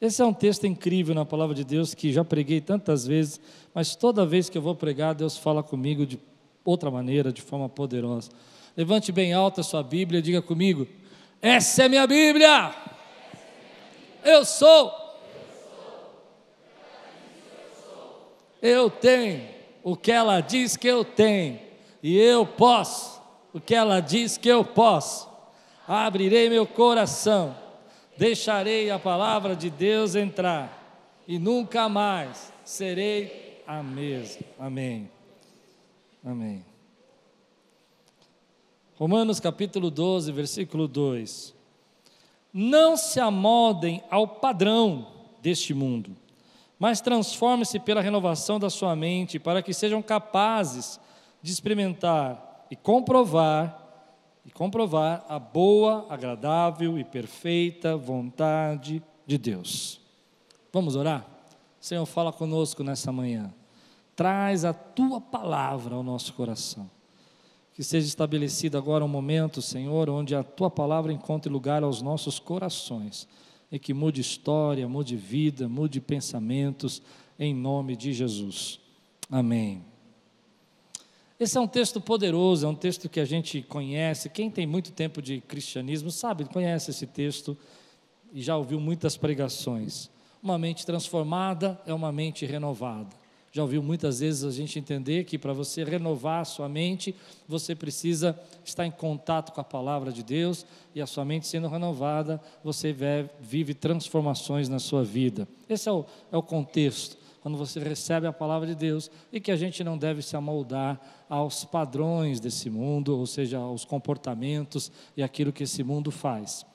Esse é um texto incrível na palavra de Deus que já preguei tantas vezes, mas toda vez que eu vou pregar, Deus fala comigo de outra maneira, de forma poderosa. Levante bem alta a sua Bíblia e diga comigo: Essa é minha Bíblia! Eu sou. Eu tenho o que ela diz que eu tenho, e eu posso o que ela diz que eu posso. Abrirei meu coração, deixarei a palavra de Deus entrar, e nunca mais serei a mesma. Amém. Amém. Romanos capítulo 12, versículo 2. Não se amoldem ao padrão deste mundo, mas transformem-se pela renovação da sua mente, para que sejam capazes de experimentar e comprovar e comprovar a boa, agradável e perfeita vontade de Deus. Vamos orar? Senhor, fala conosco nessa manhã. Traz a tua palavra ao nosso coração. Que seja estabelecido agora um momento, Senhor, onde a tua palavra encontre lugar aos nossos corações e que mude história, mude vida, mude pensamentos, em nome de Jesus. Amém. Esse é um texto poderoso, é um texto que a gente conhece. Quem tem muito tempo de cristianismo sabe, conhece esse texto e já ouviu muitas pregações. Uma mente transformada é uma mente renovada. Já ouviu muitas vezes a gente entender que para você renovar a sua mente, você precisa estar em contato com a palavra de Deus, e a sua mente sendo renovada, você vive transformações na sua vida. Esse é o, é o contexto, quando você recebe a palavra de Deus, e que a gente não deve se amoldar aos padrões desse mundo, ou seja, aos comportamentos e aquilo que esse mundo faz.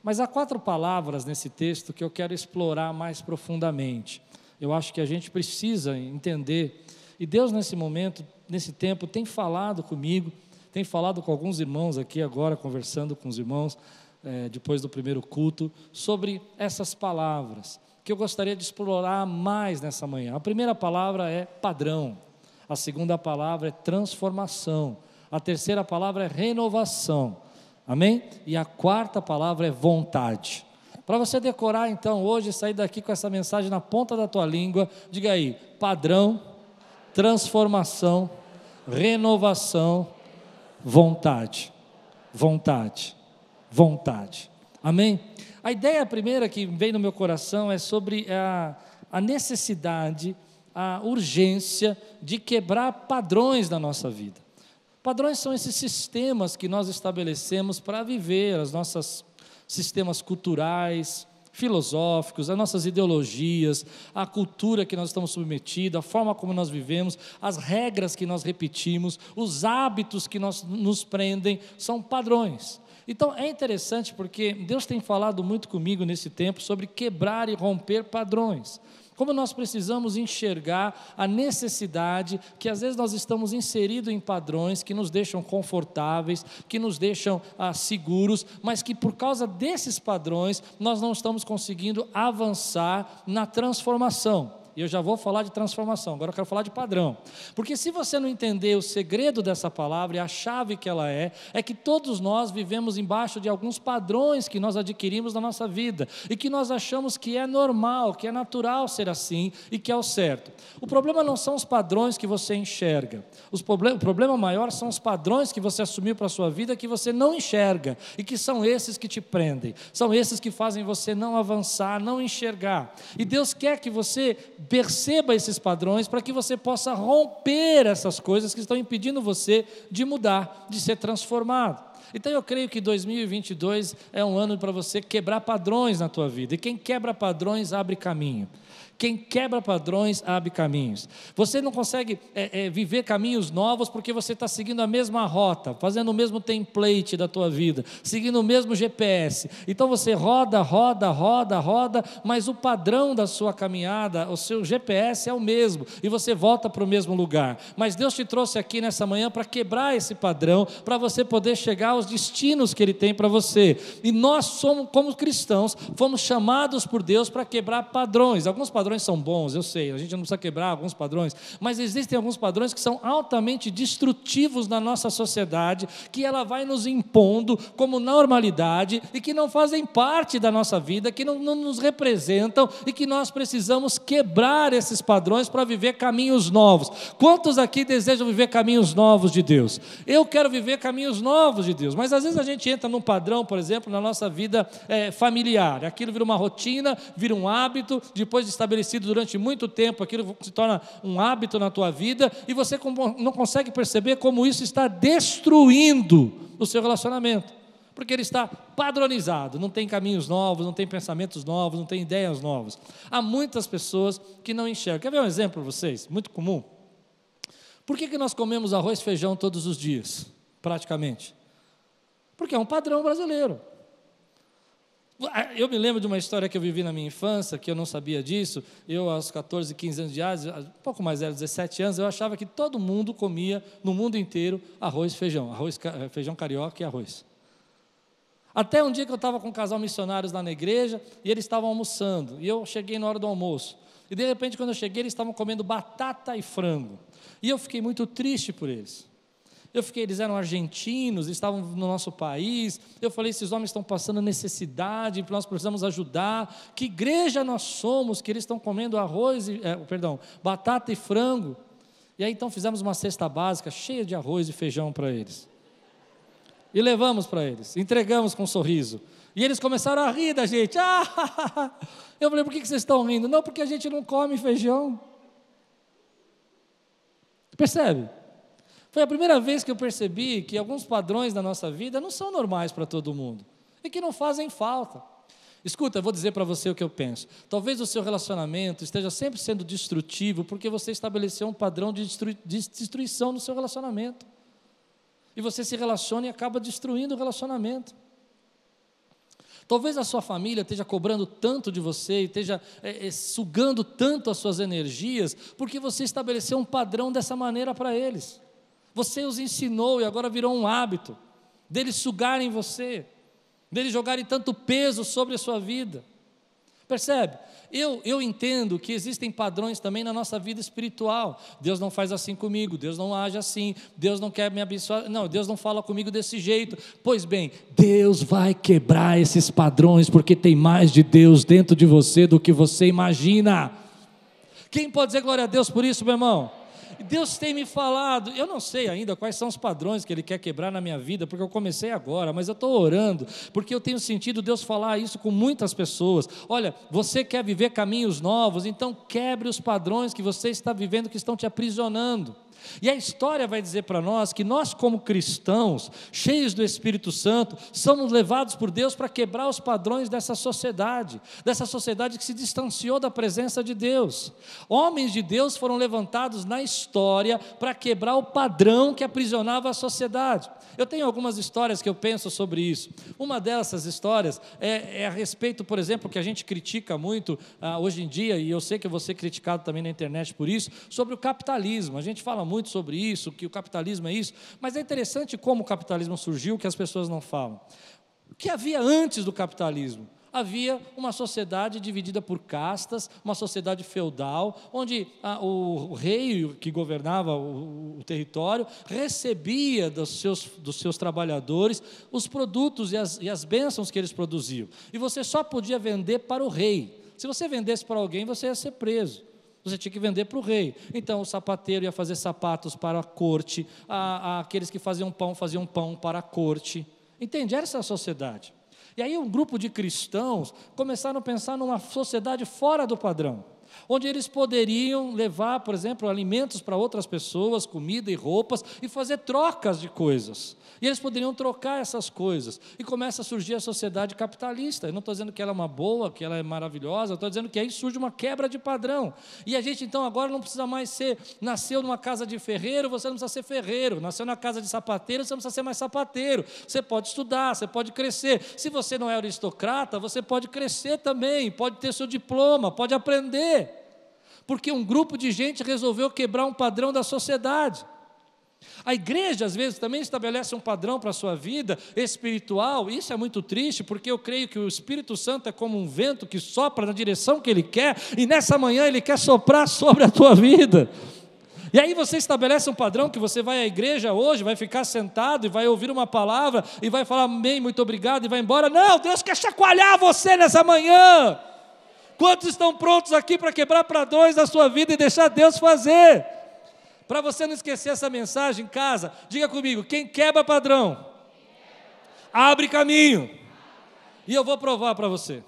Mas há quatro palavras nesse texto que eu quero explorar mais profundamente eu acho que a gente precisa entender. E Deus, nesse momento, nesse tempo, tem falado comigo, tem falado com alguns irmãos aqui agora, conversando com os irmãos, é, depois do primeiro culto, sobre essas palavras, que eu gostaria de explorar mais nessa manhã. A primeira palavra é padrão, a segunda palavra é transformação, a terceira palavra é renovação, amém? E a quarta palavra é vontade. Para você decorar então hoje, sair daqui com essa mensagem na ponta da tua língua, diga aí: padrão, transformação, renovação, vontade. Vontade. Vontade. Amém? A ideia primeira que vem no meu coração é sobre a, a necessidade, a urgência de quebrar padrões da nossa vida. Padrões são esses sistemas que nós estabelecemos para viver as nossas sistemas culturais, filosóficos, as nossas ideologias, a cultura que nós estamos submetidos, a forma como nós vivemos, as regras que nós repetimos, os hábitos que nós, nos prendem, são padrões. Então é interessante porque Deus tem falado muito comigo nesse tempo sobre quebrar e romper padrões. Como nós precisamos enxergar a necessidade que às vezes nós estamos inseridos em padrões que nos deixam confortáveis, que nos deixam ah, seguros, mas que por causa desses padrões nós não estamos conseguindo avançar na transformação. E eu já vou falar de transformação, agora eu quero falar de padrão. Porque se você não entender o segredo dessa palavra e a chave que ela é, é que todos nós vivemos embaixo de alguns padrões que nós adquirimos na nossa vida e que nós achamos que é normal, que é natural ser assim e que é o certo. O problema não são os padrões que você enxerga. Os problem o problema maior são os padrões que você assumiu para a sua vida que você não enxerga e que são esses que te prendem. São esses que fazem você não avançar, não enxergar. E Deus quer que você perceba esses padrões para que você possa romper essas coisas que estão impedindo você de mudar, de ser transformado. Então eu creio que 2022 é um ano para você quebrar padrões na tua vida. E quem quebra padrões abre caminho. Quem quebra padrões abre caminhos. Você não consegue é, é, viver caminhos novos porque você está seguindo a mesma rota, fazendo o mesmo template da tua vida, seguindo o mesmo GPS. Então você roda, roda, roda, roda, mas o padrão da sua caminhada, o seu GPS é o mesmo e você volta para o mesmo lugar. Mas Deus te trouxe aqui nessa manhã para quebrar esse padrão, para você poder chegar aos destinos que Ele tem para você. E nós somos, como cristãos, fomos chamados por Deus para quebrar padrões. Alguns padrões padrões são bons, eu sei, a gente não precisa quebrar alguns padrões, mas existem alguns padrões que são altamente destrutivos na nossa sociedade, que ela vai nos impondo como normalidade e que não fazem parte da nossa vida, que não, não nos representam e que nós precisamos quebrar esses padrões para viver caminhos novos. Quantos aqui desejam viver caminhos novos de Deus? Eu quero viver caminhos novos de Deus, mas às vezes a gente entra num padrão, por exemplo, na nossa vida é, familiar, aquilo vira uma rotina, vira um hábito, depois de estabelecido durante muito tempo, aquilo se torna um hábito na tua vida e você não consegue perceber como isso está destruindo o seu relacionamento. Porque ele está padronizado, não tem caminhos novos, não tem pensamentos novos, não tem ideias novas. Há muitas pessoas que não enxergam. Quer ver um exemplo para vocês? Muito comum. Por que, que nós comemos arroz e feijão todos os dias, praticamente? Porque é um padrão brasileiro. Eu me lembro de uma história que eu vivi na minha infância, que eu não sabia disso. Eu, aos 14, 15 anos de idade, um pouco mais velho, 17 anos, eu achava que todo mundo comia, no mundo inteiro, arroz feijão. Arroz, eh, feijão carioca e arroz. Até um dia que eu estava com um casal missionários lá na igreja, e eles estavam almoçando. E eu cheguei na hora do almoço. E de repente, quando eu cheguei, eles estavam comendo batata e frango. E eu fiquei muito triste por eles. Eu fiquei, eles eram argentinos, estavam no nosso país. Eu falei, esses homens estão passando necessidade, nós precisamos ajudar. Que igreja nós somos que eles estão comendo arroz, e, é, perdão, batata e frango. E aí então fizemos uma cesta básica cheia de arroz e feijão para eles. E levamos para eles, entregamos com um sorriso. E eles começaram a rir da gente. Ah! Eu falei, por que vocês estão rindo? Não, porque a gente não come feijão. Percebe? Foi a primeira vez que eu percebi que alguns padrões da nossa vida não são normais para todo mundo e que não fazem falta. Escuta, eu vou dizer para você o que eu penso. Talvez o seu relacionamento esteja sempre sendo destrutivo porque você estabeleceu um padrão de, destruição no seu relacionamento. E você se relaciona e acaba destruindo o relacionamento. Talvez a sua família esteja cobrando tanto de você, esteja é, é, sugando tanto as suas energias, porque você estabeleceu um padrão dessa maneira para eles. Você os ensinou e agora virou um hábito deles sugarem você, deles jogarem tanto peso sobre a sua vida. Percebe? Eu, eu entendo que existem padrões também na nossa vida espiritual. Deus não faz assim comigo, Deus não age assim, Deus não quer me abençoar, não, Deus não fala comigo desse jeito. Pois bem, Deus vai quebrar esses padrões, porque tem mais de Deus dentro de você do que você imagina. Quem pode dizer glória a Deus por isso, meu irmão? Deus tem me falado, eu não sei ainda quais são os padrões que Ele quer quebrar na minha vida, porque eu comecei agora, mas eu estou orando, porque eu tenho sentido Deus falar isso com muitas pessoas. Olha, você quer viver caminhos novos, então quebre os padrões que você está vivendo que estão te aprisionando. E a história vai dizer para nós que nós, como cristãos, cheios do Espírito Santo, somos levados por Deus para quebrar os padrões dessa sociedade, dessa sociedade que se distanciou da presença de Deus. Homens de Deus foram levantados na história para quebrar o padrão que aprisionava a sociedade. Eu tenho algumas histórias que eu penso sobre isso. Uma dessas histórias é, é a respeito, por exemplo, que a gente critica muito ah, hoje em dia, e eu sei que eu vou ser criticado também na internet por isso, sobre o capitalismo. A gente fala muito sobre isso, que o capitalismo é isso, mas é interessante como o capitalismo surgiu, que as pessoas não falam. O que havia antes do capitalismo? havia uma sociedade dividida por castas, uma sociedade feudal, onde a, o, o, rei que governava o, o, território recebia dos seus, dos seus trabalhadores os produtos e as, e as bênçãos que eles produziam. E você só podia vender para o rei. Se você vendesse para alguém, você ia ser preso. Você tinha que vender para o rei. Então o sapateiro ia fazer sapatos para a corte, a, a, aqueles que faziam pão faziam pão para a corte. Entende? Essa a sociedade. E aí um grupo de cristãos começaram a pensar numa sociedade fora do padrão onde eles poderiam levar, por exemplo, alimentos para outras pessoas, comida e roupas, e fazer trocas de coisas. E eles poderiam trocar essas coisas. E começa a surgir a sociedade capitalista. Eu não estou dizendo que ela é uma boa, que ela é maravilhosa, estou dizendo que aí surge uma quebra de padrão. E a gente então agora não precisa mais ser, nasceu numa casa de ferreiro, você não precisa ser ferreiro. Nasceu na casa de sapateiro, você não precisa ser mais sapateiro. Você pode estudar, você pode crescer. Se você não é aristocrata, você pode crescer também, pode ter seu diploma, pode aprender porque um grupo de gente resolveu quebrar um padrão da sociedade. A igreja, às vezes, também estabelece um padrão para a sua vida espiritual. Isso é muito triste, porque eu creio que o Espírito Santo é como um vento que sopra na direção que ele quer, e nessa manhã ele quer soprar sobre a tua vida. E aí você estabelece um padrão que você vai à igreja hoje, vai ficar sentado e vai ouvir uma palavra e vai falar amém, muito obrigado e vai embora. Não, Deus quer chacoalhar você nessa manhã. Quantos estão prontos aqui para quebrar para dois a sua vida e deixar Deus fazer? Para você não esquecer essa mensagem em casa, diga comigo: quem quebra padrão, abre caminho. E eu vou provar para você.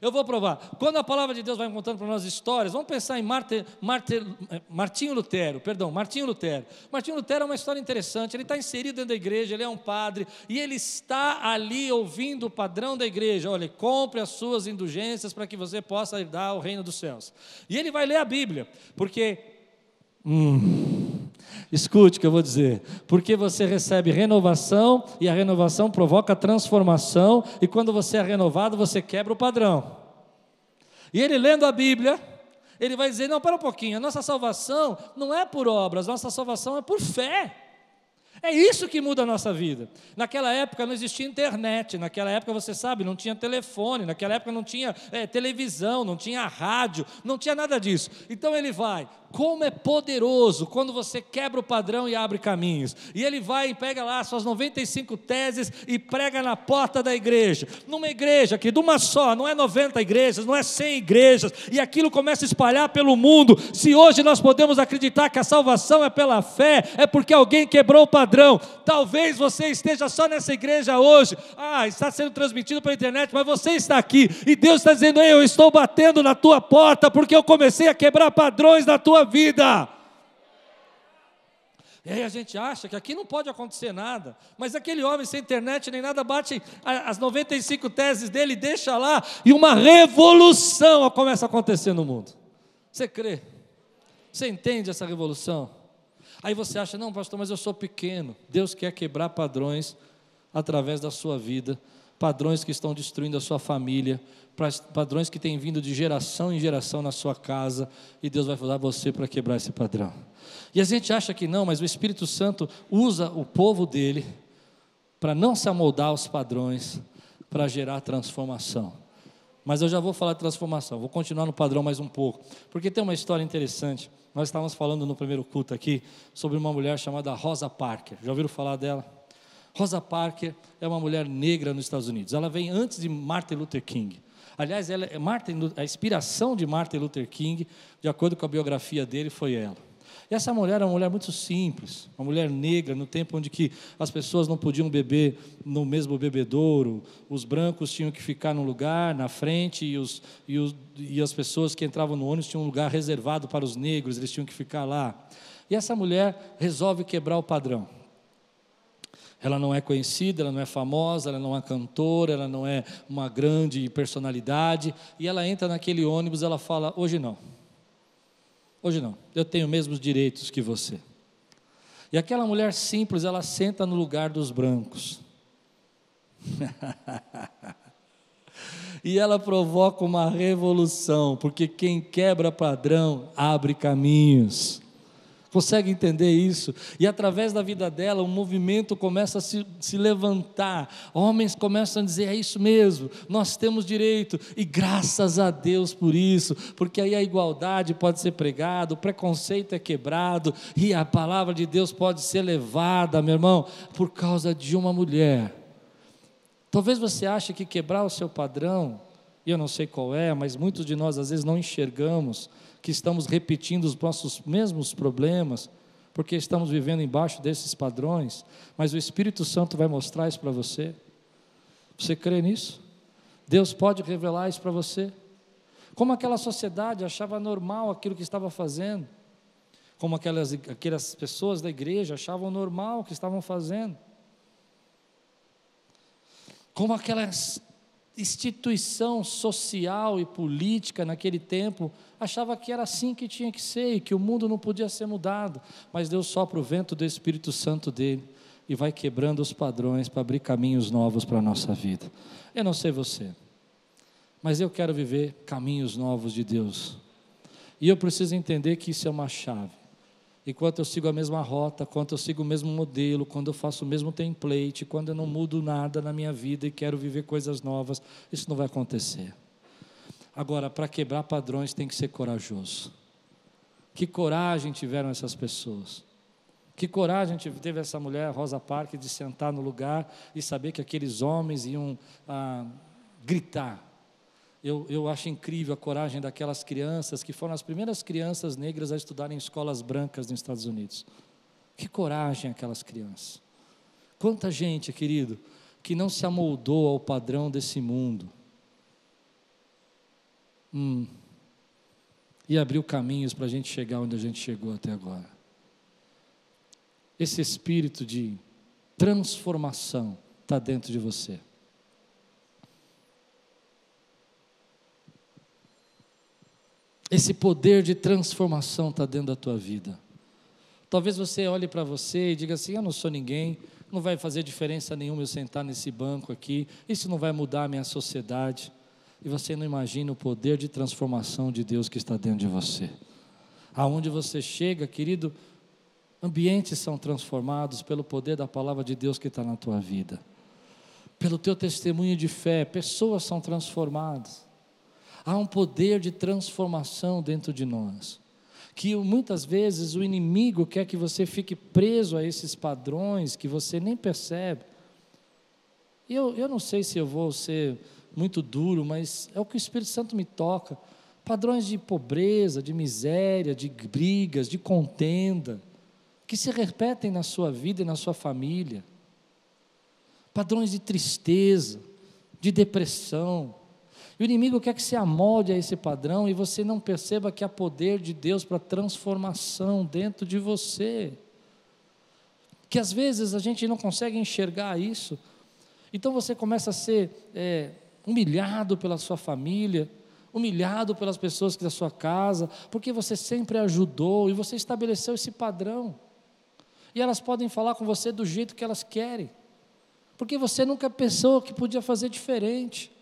Eu vou provar. Quando a palavra de Deus vai contando para nós histórias, vamos pensar em Marte, Marte, Martinho Lutero, perdão, Martinho Lutero. Martinho Lutero é uma história interessante. Ele está inserido dentro da igreja, ele é um padre, e ele está ali ouvindo o padrão da igreja. Olha, compre as suas indulgências para que você possa herdar o reino dos céus. E ele vai ler a Bíblia, porque. Hum, escute o que eu vou dizer. Porque você recebe renovação e a renovação provoca transformação, e quando você é renovado, você quebra o padrão. E ele lendo a Bíblia, ele vai dizer: não, para um pouquinho, a nossa salvação não é por obras, nossa salvação é por fé. É isso que muda a nossa vida. Naquela época não existia internet, naquela época você sabe, não tinha telefone, naquela época não tinha é, televisão, não tinha rádio, não tinha nada disso. Então ele vai, como é poderoso quando você quebra o padrão e abre caminhos. E ele vai e pega lá suas 95 teses e prega na porta da igreja. Numa igreja que de uma só, não é 90 igrejas, não é 100 igrejas, e aquilo começa a espalhar pelo mundo. Se hoje nós podemos acreditar que a salvação é pela fé, é porque alguém quebrou o padrão. Talvez você esteja só nessa igreja hoje. Ah, está sendo transmitido pela internet, mas você está aqui e Deus está dizendo: "Ei, eu estou batendo na tua porta porque eu comecei a quebrar padrões na tua vida. E aí a gente acha que aqui não pode acontecer nada, mas aquele homem sem internet nem nada bate as 95 teses dele, deixa lá, e uma revolução começa a acontecer no mundo. Você crê? Você entende essa revolução? Aí você acha, não, pastor, mas eu sou pequeno. Deus quer quebrar padrões através da sua vida, padrões que estão destruindo a sua família, padrões que têm vindo de geração em geração na sua casa, e Deus vai usar você para quebrar esse padrão. E a gente acha que não, mas o Espírito Santo usa o povo dele para não se amoldar aos padrões, para gerar transformação. Mas eu já vou falar de transformação, vou continuar no padrão mais um pouco, porque tem uma história interessante. Nós estávamos falando no primeiro culto aqui sobre uma mulher chamada Rosa Parker. Já ouviram falar dela? Rosa Parker é uma mulher negra nos Estados Unidos. Ela vem antes de Martin Luther King. Aliás, ela, é Martin, a inspiração de Martin Luther King, de acordo com a biografia dele, foi ela. E essa mulher era uma mulher muito simples, uma mulher negra, no tempo onde que as pessoas não podiam beber no mesmo bebedouro, os brancos tinham que ficar no lugar, na frente, e, os, e, os, e as pessoas que entravam no ônibus tinham um lugar reservado para os negros, eles tinham que ficar lá. E essa mulher resolve quebrar o padrão. Ela não é conhecida, ela não é famosa, ela não é cantora, ela não é uma grande personalidade. E ela entra naquele ônibus, ela fala: Hoje não. Hoje não. Eu tenho os mesmos direitos que você. E aquela mulher simples, ela senta no lugar dos brancos. e ela provoca uma revolução, porque quem quebra padrão abre caminhos. Consegue entender isso? E através da vida dela, um movimento começa a se, se, levantar. Homens começam a dizer: é isso mesmo, nós temos direito. E graças a Deus por isso, porque aí a igualdade pode ser pregada, o preconceito é quebrado e a palavra de Deus pode ser levada, meu irmão, por causa de uma mulher. Talvez você ache que quebrar o seu padrão, e eu não sei qual é, mas muitos de nós às vezes não enxergamos que estamos repetindo os nossos mesmos problemas, porque estamos vivendo embaixo desses padrões, mas o Espírito Santo vai mostrar isso para você. Você crê nisso? Deus pode revelar isso para você? Como aquela sociedade achava normal aquilo que estava fazendo, como aquelas, aquelas pessoas da igreja achavam normal o que estavam fazendo, como aquelas instituição social e política naquele tempo achava que era assim que tinha que ser e que o mundo não podia ser mudado, mas Deus sopra o vento do Espírito Santo dele e vai quebrando os padrões para abrir caminhos novos para a nossa vida. Eu não sei você, mas eu quero viver caminhos novos de Deus. E eu preciso entender que isso é uma chave. Enquanto eu sigo a mesma rota, quando eu sigo o mesmo modelo, quando eu faço o mesmo template, quando eu não mudo nada na minha vida e quero viver coisas novas, isso não vai acontecer. Agora, para quebrar padrões tem que ser corajoso. Que coragem tiveram essas pessoas. Que coragem teve essa mulher, Rosa Parks, de sentar no lugar e saber que aqueles homens iam ah, gritar. Eu, eu acho incrível a coragem daquelas crianças que foram as primeiras crianças negras a estudarem em escolas brancas nos Estados Unidos. Que coragem aquelas crianças. Quanta gente, querido, que não se amoldou ao padrão desse mundo. Hum, e abriu caminhos para a gente chegar onde a gente chegou até agora esse espírito de transformação está dentro de você. Esse poder de transformação está dentro da tua vida. Talvez você olhe para você e diga assim: Eu não sou ninguém, não vai fazer diferença nenhuma eu sentar nesse banco aqui, isso não vai mudar a minha sociedade. E você não imagina o poder de transformação de Deus que está dentro de você. Aonde você chega, querido, Ambientes são transformados pelo poder da palavra de Deus que está na tua vida. Pelo teu testemunho de fé, pessoas são transformadas. Há um poder de transformação dentro de nós. Que muitas vezes o inimigo quer que você fique preso a esses padrões que você nem percebe. Eu, eu não sei se eu vou ser muito duro, mas é o que o Espírito Santo me toca. Padrões de pobreza, de miséria, de brigas, de contenda que se repetem na sua vida e na sua família. Padrões de tristeza, de depressão. E o inimigo quer que se amolde a esse padrão e você não perceba que há poder de Deus para transformação dentro de você. Que às vezes a gente não consegue enxergar isso. Então você começa a ser é, humilhado pela sua família, humilhado pelas pessoas da sua casa, porque você sempre ajudou e você estabeleceu esse padrão. E elas podem falar com você do jeito que elas querem, porque você nunca pensou que podia fazer diferente.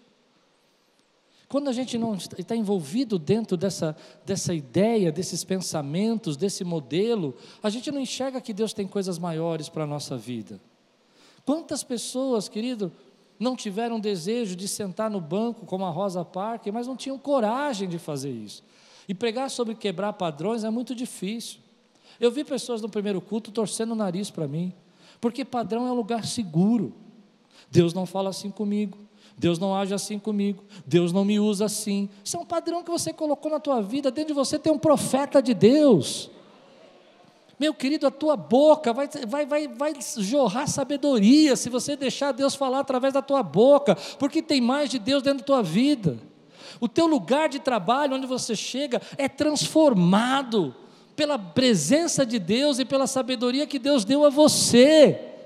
Quando a gente não está envolvido dentro dessa, dessa ideia, desses pensamentos, desse modelo, a gente não enxerga que Deus tem coisas maiores para a nossa vida. Quantas pessoas, querido, não tiveram desejo de sentar no banco como a Rosa Parker, mas não tinham coragem de fazer isso. E pregar sobre quebrar padrões é muito difícil. Eu vi pessoas no primeiro culto torcendo o nariz para mim, porque padrão é um lugar seguro. Deus não fala assim comigo, Deus não age assim comigo, Deus não me usa assim. Isso é um padrão que você colocou na tua vida, dentro de você tem um profeta de Deus. Meu querido, a tua boca vai, vai, vai, vai jorrar sabedoria se você deixar Deus falar através da tua boca, porque tem mais de Deus dentro da tua vida. O teu lugar de trabalho, onde você chega, é transformado pela presença de Deus e pela sabedoria que Deus deu a você.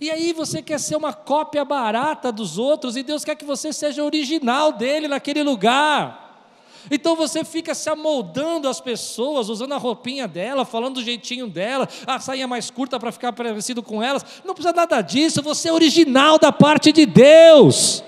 E aí você quer ser uma cópia barata dos outros e Deus quer que você seja original dele naquele lugar. Então você fica se amoldando às pessoas, usando a roupinha dela, falando do jeitinho dela, a saia mais curta para ficar parecido com elas. Não precisa nada disso, você é original da parte de Deus.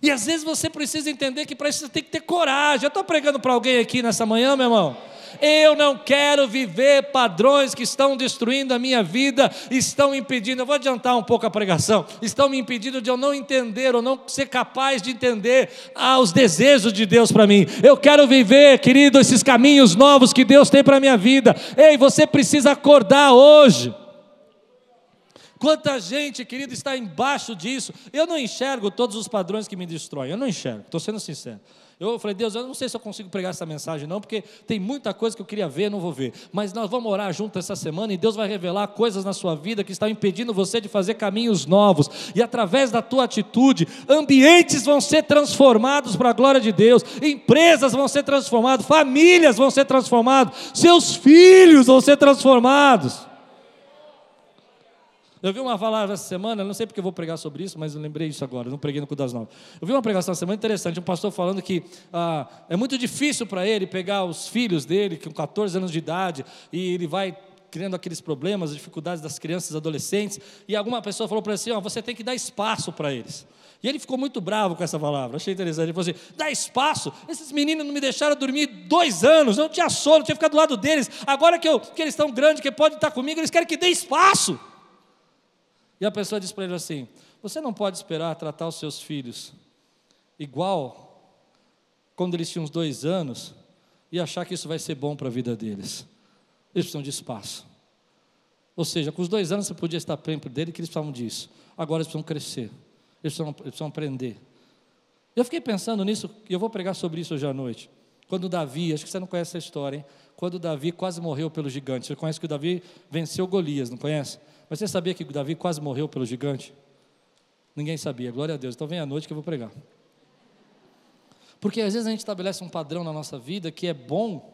E às vezes você precisa entender que para isso você tem que ter coragem. Eu estou pregando para alguém aqui nessa manhã, meu irmão. Eu não quero viver padrões que estão destruindo a minha vida, estão impedindo. Eu vou adiantar um pouco a pregação. Estão me impedindo de eu não entender ou não ser capaz de entender ah, os desejos de Deus para mim. Eu quero viver, querido, esses caminhos novos que Deus tem para a minha vida. Ei, você precisa acordar hoje. Quanta gente, querido, está embaixo disso. Eu não enxergo todos os padrões que me destroem. Eu não enxergo, estou sendo sincero. Eu falei, Deus, eu não sei se eu consigo pregar essa mensagem, não, porque tem muita coisa que eu queria ver, não vou ver. Mas nós vamos orar junto essa semana e Deus vai revelar coisas na sua vida que estão impedindo você de fazer caminhos novos. E através da tua atitude, ambientes vão ser transformados para a glória de Deus, empresas vão ser transformadas, famílias vão ser transformadas, seus filhos vão ser transformados. Eu vi uma palavra essa semana, não sei porque eu vou pregar sobre isso, mas eu lembrei isso agora, não preguei no cu das Novas. Eu vi uma pregação essa semana interessante, um pastor falando que ah, é muito difícil para ele pegar os filhos dele, com 14 anos de idade, e ele vai criando aqueles problemas, as dificuldades das crianças adolescentes, e alguma pessoa falou para ele assim: você tem que dar espaço para eles. E ele ficou muito bravo com essa palavra, achei interessante. Ele falou assim: dá espaço, esses meninos não me deixaram dormir dois anos, eu não tinha sono, eu tinha ficado do lado deles, agora que, eu, que eles estão grandes, que podem estar comigo, eles querem que dê espaço. E a pessoa disse para ele assim: você não pode esperar tratar os seus filhos igual quando eles tinham uns dois anos e achar que isso vai ser bom para a vida deles. Eles precisam de espaço. Ou seja, com os dois anos você podia estar perto dele que eles precisavam disso. Agora eles precisam crescer. Eles precisam, eles precisam aprender. Eu fiquei pensando nisso, e eu vou pregar sobre isso hoje à noite. Quando Davi, acho que você não conhece essa história, hein? Quando Davi quase morreu pelo gigante. Você conhece que o Davi venceu Golias, não conhece? Mas você sabia que o Davi quase morreu pelo gigante? Ninguém sabia, glória a Deus. Então vem à noite que eu vou pregar. Porque às vezes a gente estabelece um padrão na nossa vida que é bom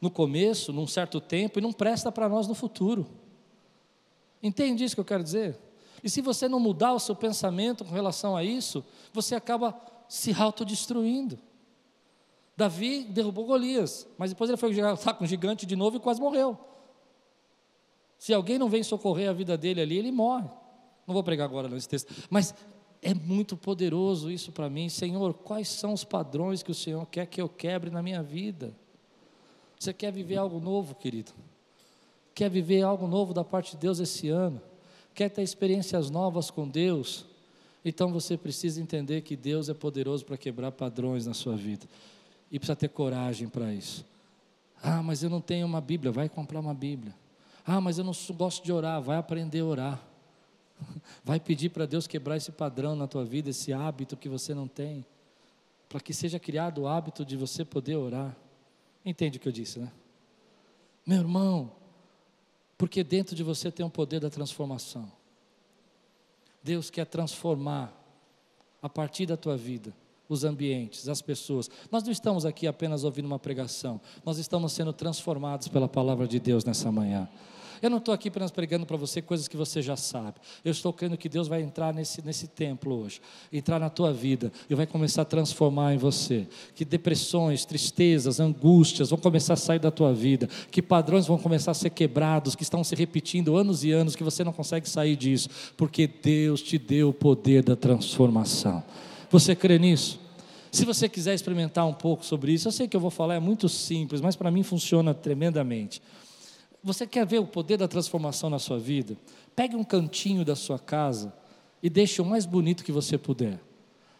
no começo, num certo tempo, e não presta para nós no futuro. Entende isso que eu quero dizer? E se você não mudar o seu pensamento com relação a isso, você acaba se autodestruindo. Davi derrubou Golias, mas depois ele foi lutar com um gigante de novo e quase morreu. Se alguém não vem socorrer a vida dele ali, ele morre. Não vou pregar agora nesse texto, mas é muito poderoso isso para mim. Senhor, quais são os padrões que o Senhor quer que eu quebre na minha vida? Você quer viver algo novo, querido? Quer viver algo novo da parte de Deus esse ano? quer ter experiências novas com Deus, então você precisa entender que Deus é poderoso para quebrar padrões na sua vida. E precisa ter coragem para isso. Ah, mas eu não tenho uma Bíblia, vai comprar uma Bíblia. Ah, mas eu não gosto de orar, vai aprender a orar. Vai pedir para Deus quebrar esse padrão na tua vida, esse hábito que você não tem, para que seja criado o hábito de você poder orar. Entende o que eu disse, né? Meu irmão, porque dentro de você tem o poder da transformação. Deus quer transformar a partir da tua vida os ambientes, as pessoas. Nós não estamos aqui apenas ouvindo uma pregação, nós estamos sendo transformados pela palavra de Deus nessa manhã. Eu não estou aqui apenas pregando para você coisas que você já sabe. Eu estou crendo que Deus vai entrar nesse, nesse templo hoje, entrar na tua vida e vai começar a transformar em você. Que depressões, tristezas, angústias vão começar a sair da tua vida. Que padrões vão começar a ser quebrados, que estão se repetindo anos e anos, que você não consegue sair disso, porque Deus te deu o poder da transformação. Você crê nisso? Se você quiser experimentar um pouco sobre isso, eu sei que eu vou falar é muito simples, mas para mim funciona tremendamente. Você quer ver o poder da transformação na sua vida? Pegue um cantinho da sua casa e deixe o mais bonito que você puder.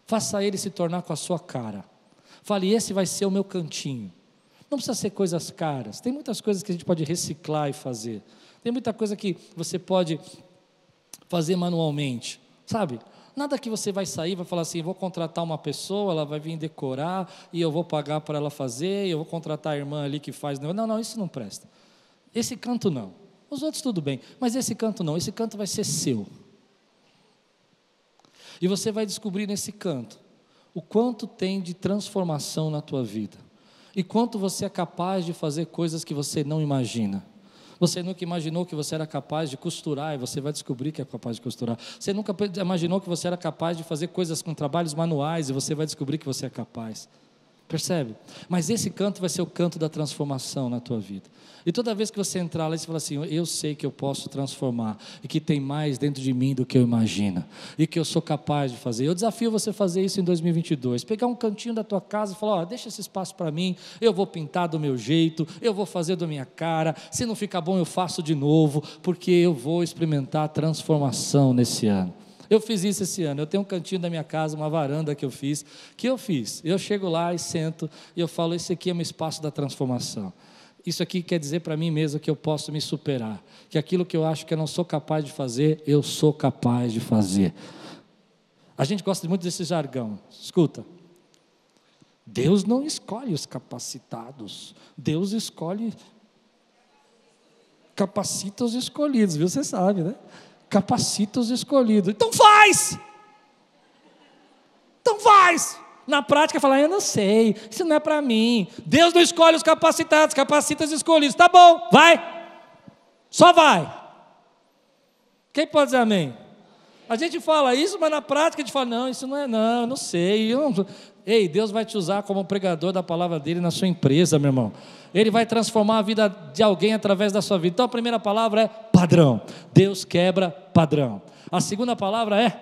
Faça ele se tornar com a sua cara. Fale, esse vai ser o meu cantinho. Não precisa ser coisas caras. Tem muitas coisas que a gente pode reciclar e fazer. Tem muita coisa que você pode fazer manualmente. Sabe? Nada que você vai sair, vai falar assim, vou contratar uma pessoa, ela vai vir decorar e eu vou pagar para ela fazer, eu vou contratar a irmã ali que faz. Não, não, isso não presta. Esse canto não. Os outros tudo bem, mas esse canto não. Esse canto vai ser seu. E você vai descobrir nesse canto o quanto tem de transformação na tua vida. E quanto você é capaz de fazer coisas que você não imagina. Você nunca imaginou que você era capaz de costurar e você vai descobrir que é capaz de costurar. Você nunca imaginou que você era capaz de fazer coisas com trabalhos manuais e você vai descobrir que você é capaz. Percebe? Mas esse canto vai ser o canto da transformação na tua vida. E toda vez que você entrar lá, você fala assim: Eu sei que eu posso transformar, e que tem mais dentro de mim do que eu imagino, e que eu sou capaz de fazer. Eu desafio você a fazer isso em 2022. Pegar um cantinho da tua casa e falar: oh, Deixa esse espaço para mim, eu vou pintar do meu jeito, eu vou fazer da minha cara. Se não ficar bom, eu faço de novo, porque eu vou experimentar a transformação nesse ano. Eu fiz isso esse ano. Eu tenho um cantinho da minha casa, uma varanda que eu fiz. Que eu fiz? Eu chego lá e sento e eu falo: esse aqui é meu espaço da transformação. Isso aqui quer dizer para mim mesmo que eu posso me superar. Que aquilo que eu acho que eu não sou capaz de fazer, eu sou capaz de fazer. A gente gosta muito desse jargão. Escuta. Deus não escolhe os capacitados. Deus escolhe capacita os escolhidos, viu? Você sabe, né? Capacita os escolhidos. Então faz! Então faz! Na prática, falar, eu não sei, isso não é para mim. Deus não escolhe os capacitados, capacita os escolhidos. Tá bom, vai. Só vai. Quem pode dizer amém? A gente fala isso, mas na prática a gente fala: não, isso não é, não, não sei. Não... Ei, Deus vai te usar como pregador da palavra dele na sua empresa, meu irmão. Ele vai transformar a vida de alguém através da sua vida. Então a primeira palavra é padrão. Deus quebra padrão. A segunda palavra é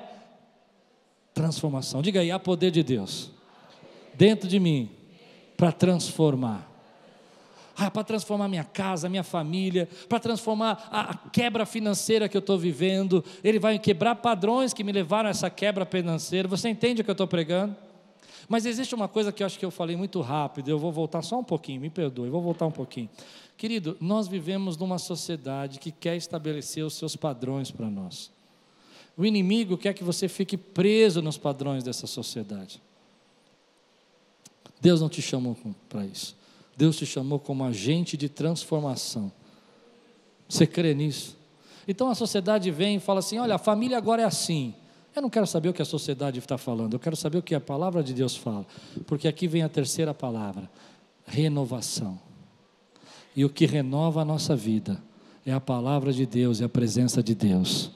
transformação. Diga aí, há poder de Deus dentro de mim para transformar. Ah, para transformar minha casa, minha família, para transformar a, quebra financeira que eu estou vivendo. Ele vai quebrar padrões que me levaram a essa quebra financeira. Você entende o que eu estou pregando? Mas existe uma coisa que eu acho que eu falei muito rápido, eu vou voltar só um pouquinho, me perdoe, vou voltar um pouquinho. Querido, nós vivemos numa sociedade que quer estabelecer os seus padrões para nós. O inimigo quer que você fique preso nos padrões dessa sociedade. Deus não te chamou para isso. Deus te chamou como agente de transformação. Você crê nisso? Então a sociedade vem e fala assim: olha, a família agora é assim. Eu não quero saber o que a sociedade está falando, eu quero saber o que a palavra de Deus fala. Porque aqui vem a terceira palavra: renovação. E o que renova a nossa vida é a palavra de Deus e a presença de Deus.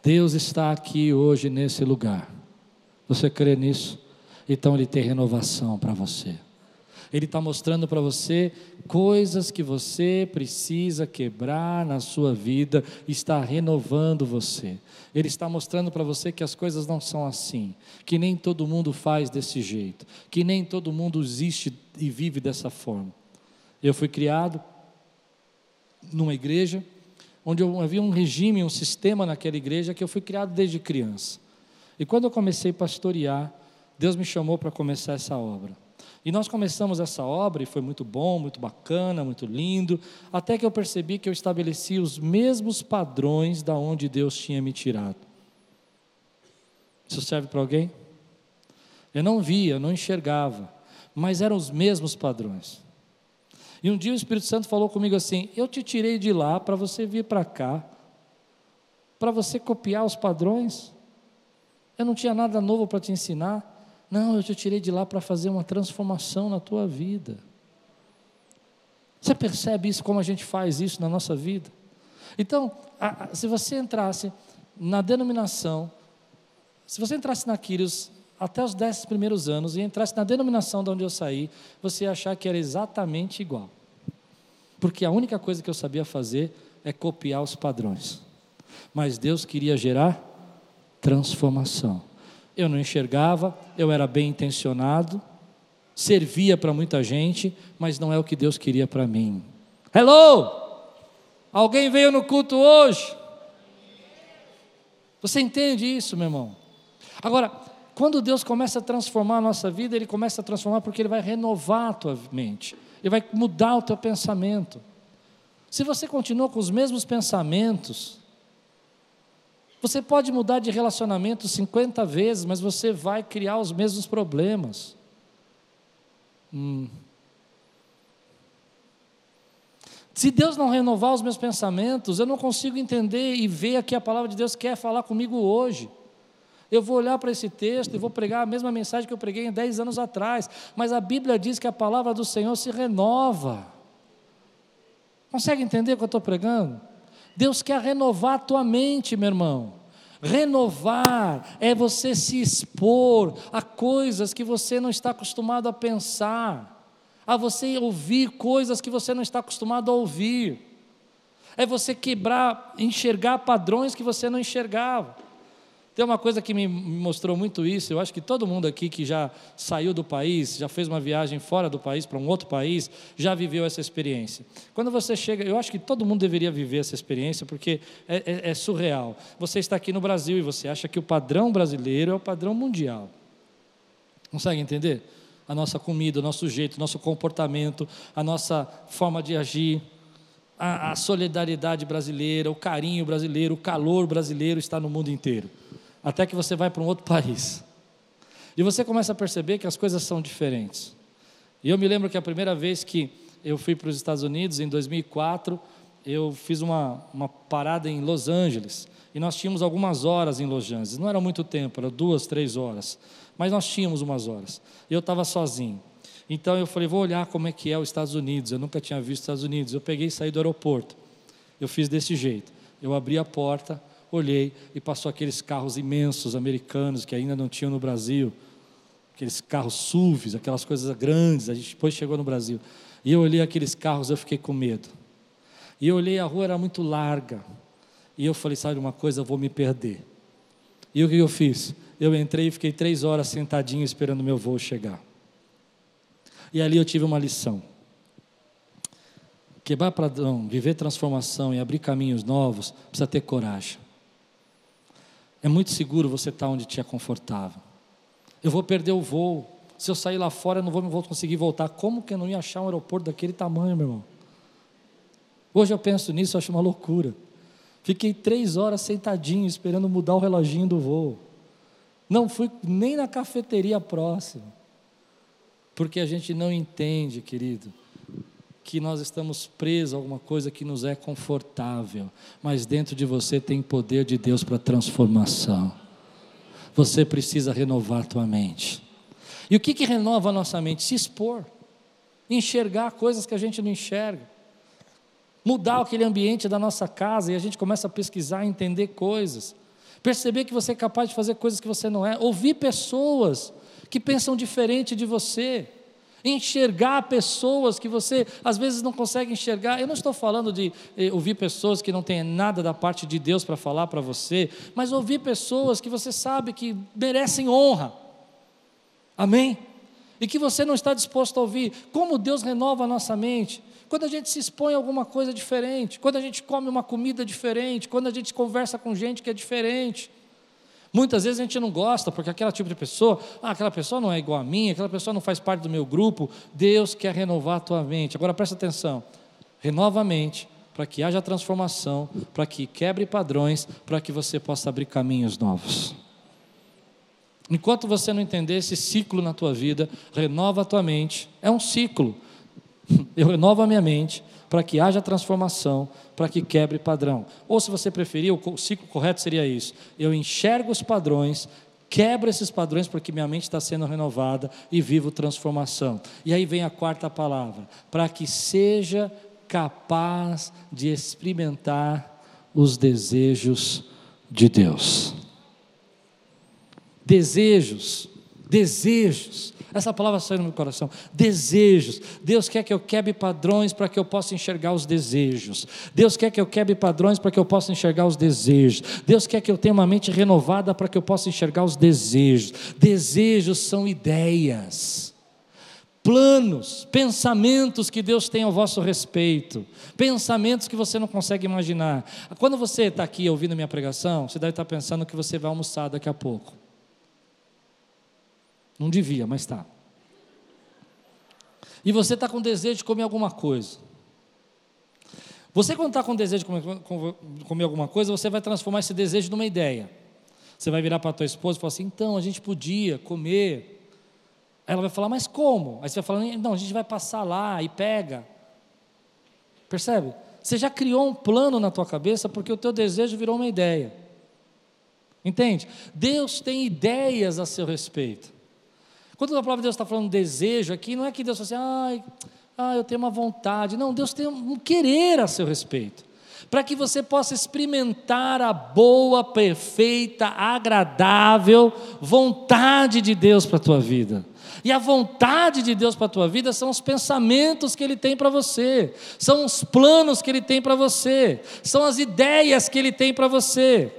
Deus está aqui hoje nesse lugar. Você crê nisso? Então Ele tem renovação para você. Ele está mostrando para você coisas que você precisa quebrar na sua vida, está renovando você. Ele está mostrando para você que as coisas não são assim, que nem todo mundo faz desse jeito, que nem todo mundo existe e vive dessa forma. Eu fui criado numa igreja onde havia um regime, um sistema naquela igreja que eu fui criado desde criança. E quando eu comecei a pastorear, Deus me chamou para começar essa obra. E nós começamos essa obra e foi muito bom, muito bacana, muito lindo, até que eu percebi que eu estabeleci os mesmos padrões da onde Deus tinha me tirado. Isso serve para alguém? Eu não via, eu não enxergava, mas eram os mesmos padrões. E um dia o Espírito Santo falou comigo assim: Eu te tirei de lá para você vir para cá, para você copiar os padrões. Eu não tinha nada novo para te ensinar. Não, eu te tirei de lá para fazer uma transformação na tua vida. Você percebe isso, como a gente faz isso na nossa vida? Então, a, a, se você entrasse na denominação, se você entrasse na Quírios até os dez primeiros anos e entrasse na denominação de onde eu saí, você ia achar que era exatamente igual. Porque a única coisa que eu sabia fazer é copiar os padrões. Mas Deus queria gerar transformação eu não enxergava, eu era bem intencionado, servia para muita gente, mas não é o que Deus queria para mim. Hello! Alguém veio no culto hoje? Você entende isso, meu irmão? Agora, quando Deus começa a transformar a nossa vida, Ele começa a transformar porque Ele vai renovar a tua mente, Ele vai mudar o teu pensamento. Se você continua com os mesmos pensamentos, você pode mudar de relacionamento 50 vezes, mas você vai criar os mesmos problemas. Hum. Se Deus não renovar os meus pensamentos, eu não consigo entender e ver aqui a palavra de Deus quer falar comigo hoje. Eu vou olhar para esse texto e vou pregar a mesma mensagem que eu preguei há 10 anos atrás, mas a Bíblia diz que a palavra do Senhor se renova. Consegue entender o que eu estou pregando? Deus quer renovar a tua mente, meu irmão. Renovar é você se expor a coisas que você não está acostumado a pensar, a você ouvir coisas que você não está acostumado a ouvir. É você quebrar, enxergar padrões que você não enxergava. Tem uma coisa que me mostrou muito isso, eu acho que todo mundo aqui que já saiu do país, já fez uma viagem fora do país para um outro país, já viveu essa experiência. Quando você chega, eu acho que todo mundo deveria viver essa experiência, porque é, é, é surreal. Você está aqui no Brasil e você acha que o padrão brasileiro é o padrão mundial. Consegue entender? A nossa comida, o nosso jeito, o nosso comportamento, a nossa forma de agir, a, a solidariedade brasileira, o carinho brasileiro, o calor brasileiro está no mundo inteiro até que você vai para um outro país. E você começa a perceber que as coisas são diferentes. E eu me lembro que a primeira vez que eu fui para os Estados Unidos, em 2004, eu fiz uma, uma parada em Los Angeles. E nós tínhamos algumas horas em Los Angeles. Não era muito tempo, era duas, três horas. Mas nós tínhamos umas horas. E eu estava sozinho. Então eu falei, vou olhar como é que é os Estados Unidos. Eu nunca tinha visto os Estados Unidos. Eu peguei e saí do aeroporto. Eu fiz desse jeito. Eu abri a porta, olhei e passou aqueles carros imensos americanos que ainda não tinham no Brasil, aqueles carros SUVs, aquelas coisas grandes, a gente depois chegou no Brasil. E eu olhei aqueles carros, eu fiquei com medo. E eu olhei, a rua era muito larga. E eu falei, sabe uma coisa, eu vou me perder. E o que eu fiz? Eu entrei e fiquei três horas sentadinho esperando meu voo chegar. E ali eu tive uma lição. Quebrar padrão, viver transformação e abrir caminhos novos, precisa ter coragem. É muito seguro você estar onde te é confortável. Eu vou perder o voo. Se eu sair lá fora, eu não vou conseguir voltar. Como que eu não ia achar um aeroporto daquele tamanho, meu irmão? Hoje eu penso nisso, eu acho uma loucura. Fiquei três horas sentadinho, esperando mudar o reloginho do voo. Não fui nem na cafeteria próxima. Porque a gente não entende, querido, que nós estamos presos a alguma coisa que nos é confortável, mas dentro de você tem poder de Deus para transformação. Você precisa renovar a tua mente. E o que, que renova a nossa mente? Se expor, enxergar coisas que a gente não enxerga, mudar aquele ambiente da nossa casa e a gente começa a pesquisar, entender coisas, perceber que você é capaz de fazer coisas que você não é, ouvir pessoas que pensam diferente de você enxergar pessoas que você às vezes não consegue enxergar. Eu não estou falando de eh, ouvir pessoas que não têm nada da parte de Deus para falar para você, mas ouvir pessoas que você sabe que merecem honra. Amém? E que você não está disposto a ouvir. Como Deus renova a nossa mente. Quando a gente se expõe a alguma coisa diferente, quando a gente come uma comida diferente, quando a gente conversa com gente que é diferente. Muitas vezes a gente não gosta, porque aquele tipo de pessoa, ah, aquela pessoa não é igual a mim, aquela pessoa não faz parte do meu grupo. Deus quer renovar a tua mente. Agora presta atenção: renova a mente, para que haja transformação, para que quebre padrões, para que você possa abrir caminhos novos. Enquanto você não entender esse ciclo na tua vida, renova a tua mente. É um ciclo. Eu renovo a minha mente, para que haja transformação, para que quebre padrão. Ou se você preferir, o ciclo correto seria isso: eu enxergo os padrões, quebro esses padrões porque minha mente está sendo renovada e vivo transformação. E aí vem a quarta palavra: para que seja capaz de experimentar os desejos de Deus. Desejos, desejos. Essa palavra saiu no meu coração. Desejos. Deus quer que eu quebre padrões para que eu possa enxergar os desejos. Deus quer que eu quebre padrões para que eu possa enxergar os desejos. Deus quer que eu tenha uma mente renovada para que eu possa enxergar os desejos. Desejos são ideias planos, pensamentos que Deus tem ao vosso respeito, pensamentos que você não consegue imaginar. Quando você está aqui ouvindo minha pregação, você deve estar pensando que você vai almoçar daqui a pouco. Não devia, mas está. E você está com desejo de comer alguma coisa. Você, quando está com desejo de comer, alguma coisa, você vai transformar esse desejo numa ideia. Você vai virar para a tua esposa e falar assim: então, a gente podia comer. Aí ela vai falar: mas como? Aí você vai falar: não, a gente vai passar lá e pega. Percebe? Você já criou um plano na tua cabeça porque o teu desejo virou uma ideia. Entende? Deus tem ideias a seu respeito. Quando a palavra de Deus está falando desejo aqui, não é que Deus fala assim, ah, eu tenho uma vontade. Não, Deus tem um querer a seu respeito. Para que você possa experimentar a boa, perfeita, agradável vontade de Deus para a tua vida. E a vontade de Deus para a tua vida são os pensamentos que Ele tem para você, são os planos que Ele tem para você, são as ideias que Ele tem para você.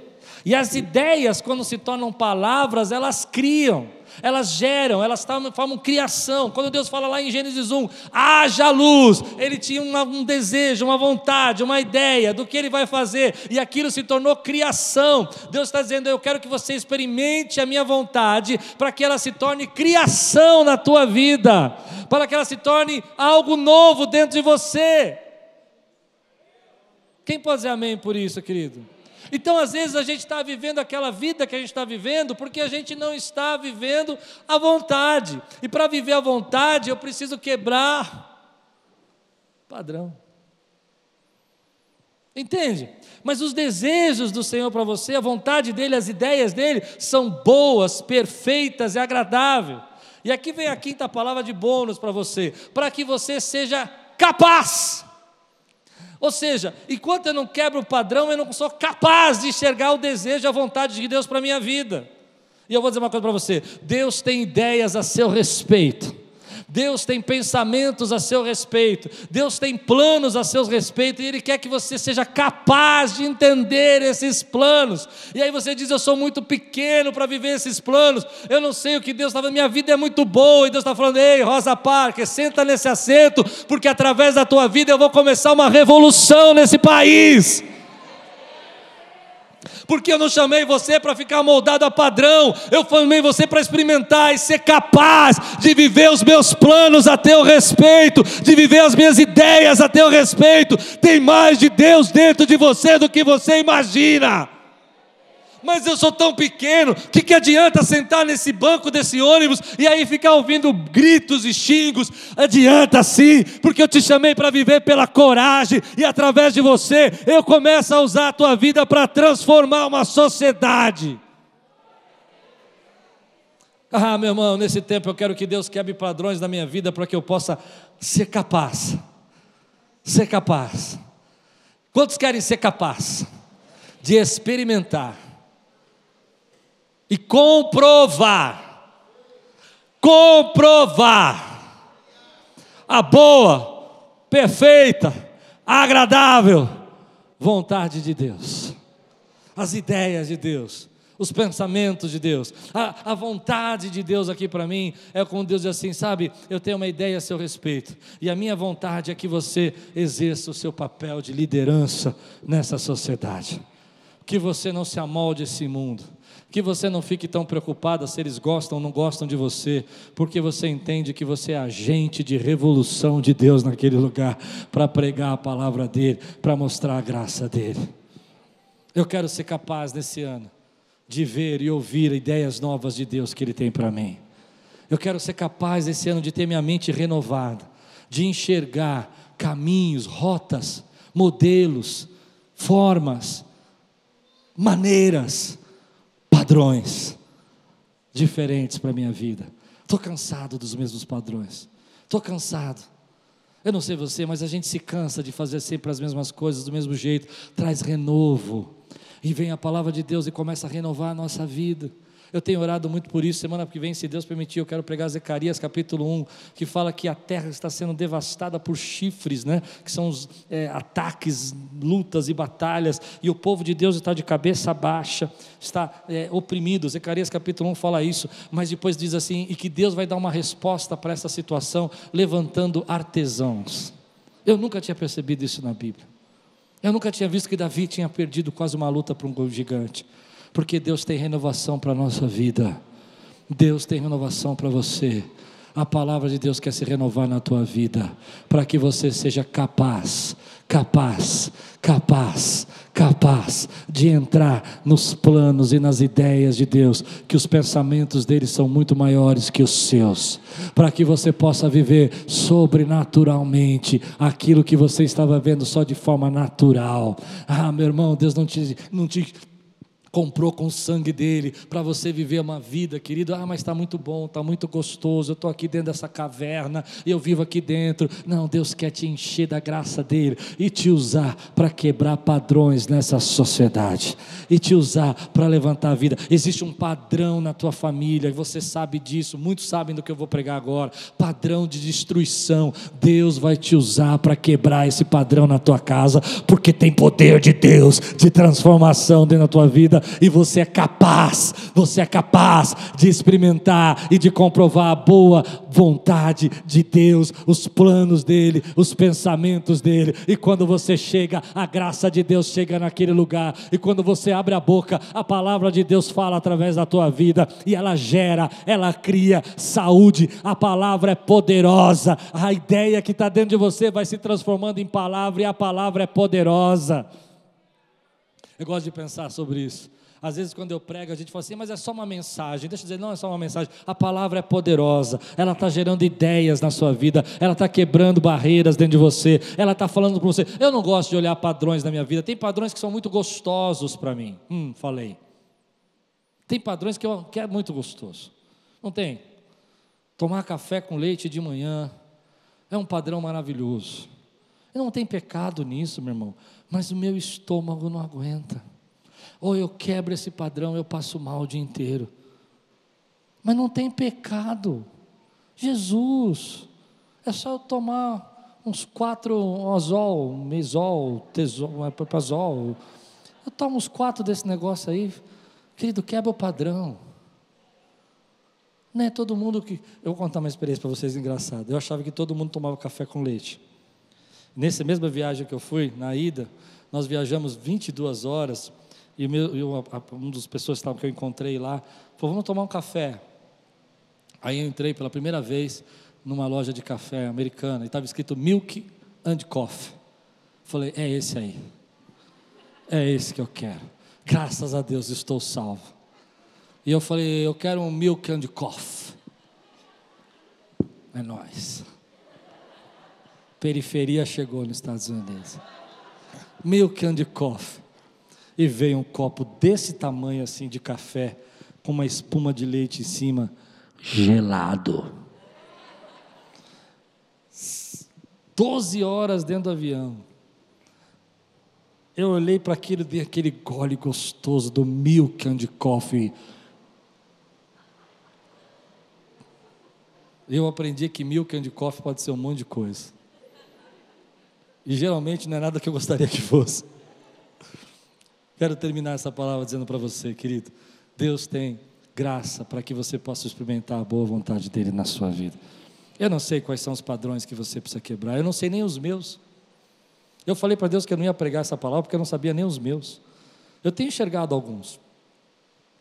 E as ideias, quando se tornam palavras, elas criam elas geram, elas formam criação. Quando Deus fala lá em Gênesis 1, haja luz, ele tinha um desejo, uma vontade, uma ideia do que ele vai fazer, e aquilo se tornou criação. Deus está dizendo: Eu quero que você experimente a minha vontade, para que ela se torne criação na tua vida, para que ela se torne algo novo dentro de você. Quem pode dizer amém por isso, querido? Então, às vezes, a gente está vivendo aquela vida que a gente está vivendo porque a gente não está vivendo a vontade. E para viver a vontade, eu preciso quebrar padrão. Entende? Mas os desejos do Senhor para você, a vontade dele, as ideias dele são boas, perfeitas e agradáveis. E aqui vem a quinta palavra de bônus para você, para que você seja capaz Ou seja, enquanto eu não quebro o padrão, eu não sou capaz de enxergar o desejo e a vontade de Deus para a minha vida. E eu vou dizer uma coisa para você: Deus tem ideias a seu respeito. Deus tem pensamentos a seu respeito, Deus tem planos a seu respeito, e Ele quer que você seja capaz de entender esses planos. E aí você diz: Eu sou muito pequeno para viver esses planos, eu não sei o que Deus está falando, minha vida é muito boa, e Deus está falando: Ei, Rosa Parker, senta nesse assento, porque através da tua vida eu vou começar uma revolução nesse país porque eu não chamei você para ficar moldado a padrão, eu chamei você para experimentar e ser capaz de viver os meus planos a teu respeito, de viver as minhas ideias a teu respeito. Tem mais de Deus dentro de você do que você imagina mas eu sou tão pequeno, que que adianta sentar nesse banco desse ônibus e aí ficar ouvindo gritos e xingos? Adianta sim, porque eu te chamei para viver pela coragem e através de você eu começo a usar a tua vida para transformar uma sociedade. Ah, meu irmão, nesse tempo eu quero que Deus quebre padrões na minha vida para que eu possa ser capaz. Ser capaz. Quantos querem ser capaz de experimentar e comprovar, comprovar a boa, perfeita, agradável vontade de Deus, as ideias de Deus, os pensamentos de Deus, a, a vontade de Deus aqui para mim é como Deus diz assim, sabe? Eu tenho uma ideia a seu respeito, e a minha vontade é que você exerça o seu papel de liderança nessa sociedade, que você não se amolde esse mundo que você não fique tão preocupada se eles gostam ou não gostam de você, porque você entende que você é agente de revolução de Deus naquele lugar, para pregar a palavra dEle, para mostrar a graça dEle. Eu quero ser capaz nesse ano de ver e ouvir ideias novas de Deus que Ele tem para mim. Eu quero ser capaz esse ano de ter minha mente renovada, de enxergar caminhos, rotas, modelos, formas, maneiras padrões diferentes para a minha vida. Estou cansado dos mesmos padrões. Estou cansado. Eu não sei você, mas a gente se cansa de fazer sempre as mesmas coisas do mesmo jeito. Traz renovo. E vem a palavra de Deus e começa a renovar a nossa vida. Eu tenho orado muito por isso. Semana que vem, se Deus permitir, eu quero pregar Zacarias capítulo 1, que fala que a terra está sendo devastada por chifres, né? que são os é, ataques, lutas e batalhas, e o povo de Deus está de cabeça baixa, está é, oprimido. Zacarias capítulo 1 fala isso, mas depois diz assim: e que Deus vai dar uma resposta para essa situação, levantando artesãos. Eu nunca tinha percebido isso na Bíblia. Eu nunca tinha visto que Davi tinha perdido quase uma luta para um gigante porque Deus tem renovação para a nossa vida. Deus tem renovação para você. A palavra de Deus quer se renovar na tua vida, para que você seja capaz, capaz, capaz, capaz de entrar nos planos e nas ideias de Deus, que os pensamentos dele são muito maiores que os seus, para que você possa viver sobrenaturalmente aquilo que você estava vendo só de forma natural. Ah, meu irmão, Deus não te, não te comprou com o sangue dele para você viver uma vida, querido. Ah, mas está muito bom, está muito gostoso. Eu estou aqui dentro dessa caverna e eu vivo aqui dentro. Não, Deus quer te encher da graça dele e te usar para quebrar padrões nessa sociedade e te usar para levantar a vida. Existe um padrão na tua família, você sabe disso. Muitos sabem do que eu vou pregar agora. Padrão de destruição. Deus vai te usar para quebrar esse padrão na tua casa, porque tem poder de Deus de transformação dentro da tua vida e você é capaz, você é capaz de experimentar e de comprovar a boa vontade de Deus, os planos dele, os pensamentos dele. E quando você chega, a graça de Deus chega naquele lugar. E quando você abre a boca, a palavra de Deus fala através da tua vida e ela gera, ela cria saúde. A palavra é poderosa. A ideia que está dentro de você vai se transformando em palavra e a palavra é poderosa. Eu gosto de pensar sobre isso. Às vezes, quando eu prego, a gente fala assim, mas é só uma mensagem. Deixa eu dizer, não é só uma mensagem. A palavra é poderosa, ela está gerando ideias na sua vida, ela está quebrando barreiras dentro de você, ela está falando para você. Eu não gosto de olhar padrões na minha vida, tem padrões que são muito gostosos para mim. Hum, falei. Tem padrões que, eu, que é muito gostoso. Não tem? Tomar café com leite de manhã é um padrão maravilhoso. Não tem pecado nisso, meu irmão, mas o meu estômago não aguenta. Ou eu quebro esse padrão, eu passo mal o dia inteiro. Mas não tem pecado. Jesus, é só eu tomar uns quatro ozol, mesol, tesol, papazol. Eu tomo uns quatro desse negócio aí, querido, quebra o padrão. Não é todo mundo que. Eu vou contar uma experiência para vocês engraçada. Eu achava que todo mundo tomava café com leite. Nessa mesma viagem que eu fui, na ida, nós viajamos 22 horas e, e um dos pessoas que eu encontrei lá falou: vamos tomar um café. Aí eu entrei pela primeira vez numa loja de café americana e estava escrito Milk and Coffee. Falei: é esse aí. É esse que eu quero. Graças a Deus estou salvo. E eu falei: eu quero um Milk and Coffee. É nós. Periferia chegou nos Estados Unidos. Milk and Coffee. E veio um copo desse tamanho assim de café, com uma espuma de leite em cima, gelado. Doze horas dentro do avião. Eu olhei para aquilo, dei aquele gole gostoso do milk and coffee. Eu aprendi que milk and coffee pode ser um monte de coisa. E geralmente não é nada que eu gostaria que fosse. Quero terminar essa palavra dizendo para você, querido, Deus tem graça para que você possa experimentar a boa vontade dele na sua vida. Eu não sei quais são os padrões que você precisa quebrar, eu não sei nem os meus. Eu falei para Deus que eu não ia pregar essa palavra porque eu não sabia nem os meus. Eu tenho enxergado alguns,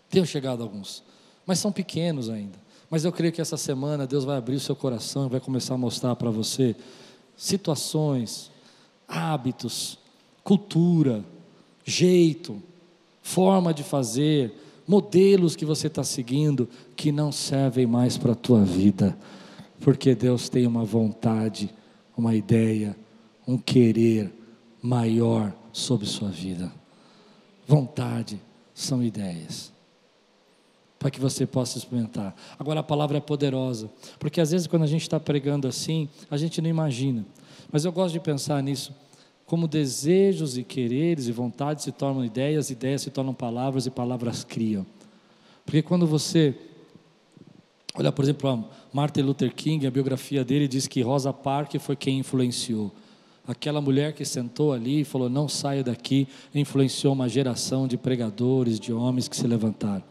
tenho chegado alguns, mas são pequenos ainda. Mas eu creio que essa semana Deus vai abrir o seu coração e vai começar a mostrar para você situações, hábitos, cultura, jeito, forma de fazer, modelos que você está seguindo que não servem mais para a tua vida, porque Deus tem uma vontade, uma ideia, um querer maior sobre sua vida. Vontade são ideias para que você possa experimentar. Agora a palavra é poderosa, porque às vezes quando a gente está pregando assim, a gente não imagina. Mas eu gosto de pensar nisso. Como desejos e quereres e vontades se tornam ideias, ideias se tornam palavras e palavras criam. Porque quando você olha, por exemplo, Martin Luther King, a biografia dele diz que Rosa Parks foi quem influenciou. Aquela mulher que sentou ali e falou: Não saia daqui, influenciou uma geração de pregadores, de homens que se levantaram.